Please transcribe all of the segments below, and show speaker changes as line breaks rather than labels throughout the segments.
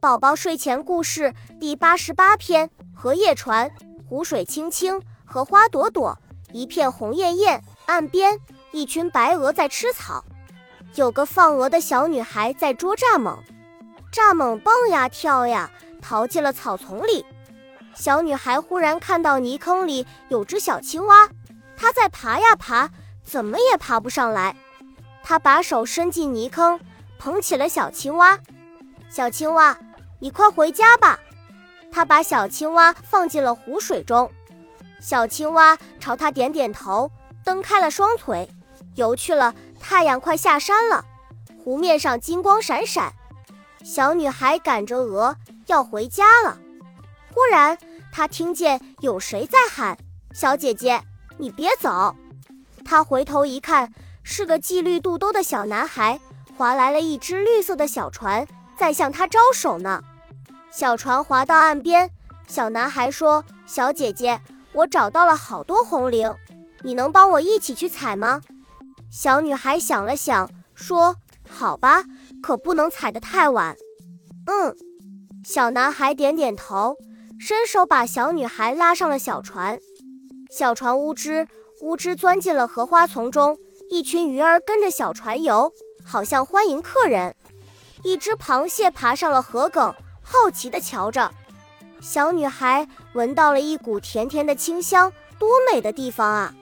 宝宝睡前故事第八十八篇：荷叶船。湖水清清，荷花朵朵，一片红艳艳。岸边，一群白鹅在吃草。有个放鹅的小女孩在捉蚱蜢，蚱蜢蹦呀跳呀，逃进了草丛里。小女孩忽然看到泥坑里有只小青蛙，它在爬呀爬，怎么也爬不上来。她把手伸进泥坑，捧起了小青蛙。小青蛙。你快回家吧！他把小青蛙放进了湖水中，小青蛙朝他点点头，蹬开了双腿，游去了。太阳快下山了，湖面上金光闪闪。小女孩赶着鹅要回家了，忽然她听见有谁在喊：“小姐姐，你别走！”她回头一看，是个系绿肚兜的小男孩，划来了一只绿色的小船，在向他招手呢。小船划到岸边，小男孩说：“小姐姐，我找到了好多红菱，你能帮我一起去采吗？”小女孩想了想，说：“好吧，可不能采得太晚。”嗯，小男孩点点头，伸手把小女孩拉上了小船。小船呜吱呜吱钻进了荷花丛中，一群鱼儿跟着小船游，好像欢迎客人。一只螃蟹爬上了河梗。好奇地瞧着，小女孩闻到了一股甜甜的清香，多美的地方啊！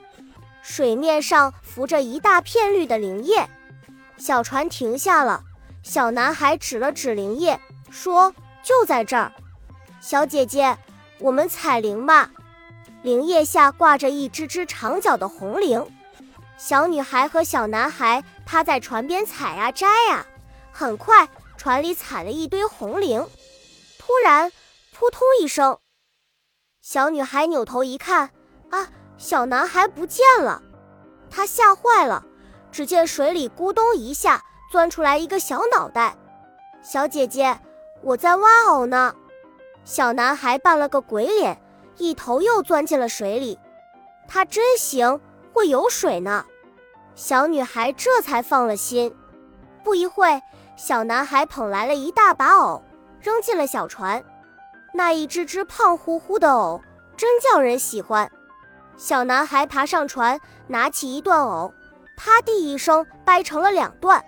水面上浮着一大片绿的灵叶，小船停下了。小男孩指了指灵叶，说：“就在这儿，小姐姐，我们采灵吧。”灵叶下挂着一只只长脚的红菱，小女孩和小男孩趴在船边采呀摘呀，很快船里采了一堆红菱。突然，扑通一声，小女孩扭头一看，啊，小男孩不见了！她吓坏了。只见水里咕咚一下钻出来一个小脑袋。小姐姐，我在挖藕呢。小男孩扮了个鬼脸，一头又钻进了水里。他真行，会游水呢。小女孩这才放了心。不一会，小男孩捧来了一大把藕。扔进了小船，那一只只胖乎乎的藕真叫人喜欢。小男孩爬上船，拿起一段藕，啪地一声掰成了两段，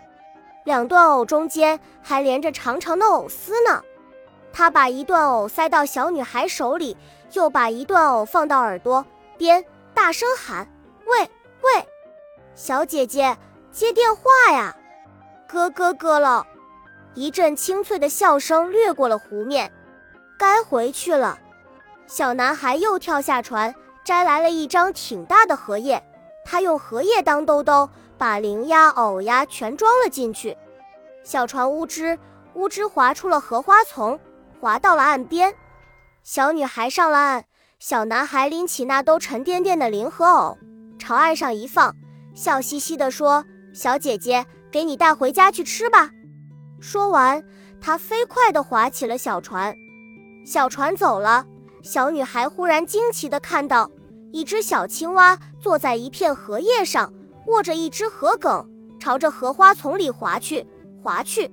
两段藕中间还连着长长的藕丝呢。他把一段藕塞到小女孩手里，又把一段藕放到耳朵边，大声喊：“喂喂，小姐姐，接电话呀！咯咯咯了。”一阵清脆的笑声掠过了湖面，该回去了。小男孩又跳下船，摘来了一张挺大的荷叶，他用荷叶当兜兜，把灵呀、藕呀全装了进去。小船呜吱呜吱划出了荷花丛，划到了岸边。小女孩上了岸，小男孩拎起那兜沉甸甸的菱和藕，朝岸上一放，笑嘻嘻地说：“小姐姐，给你带回家去吃吧。”说完，他飞快地划起了小船。小船走了，小女孩忽然惊奇地看到一只小青蛙坐在一片荷叶上，握着一只荷梗，朝着荷花丛里划去，划去。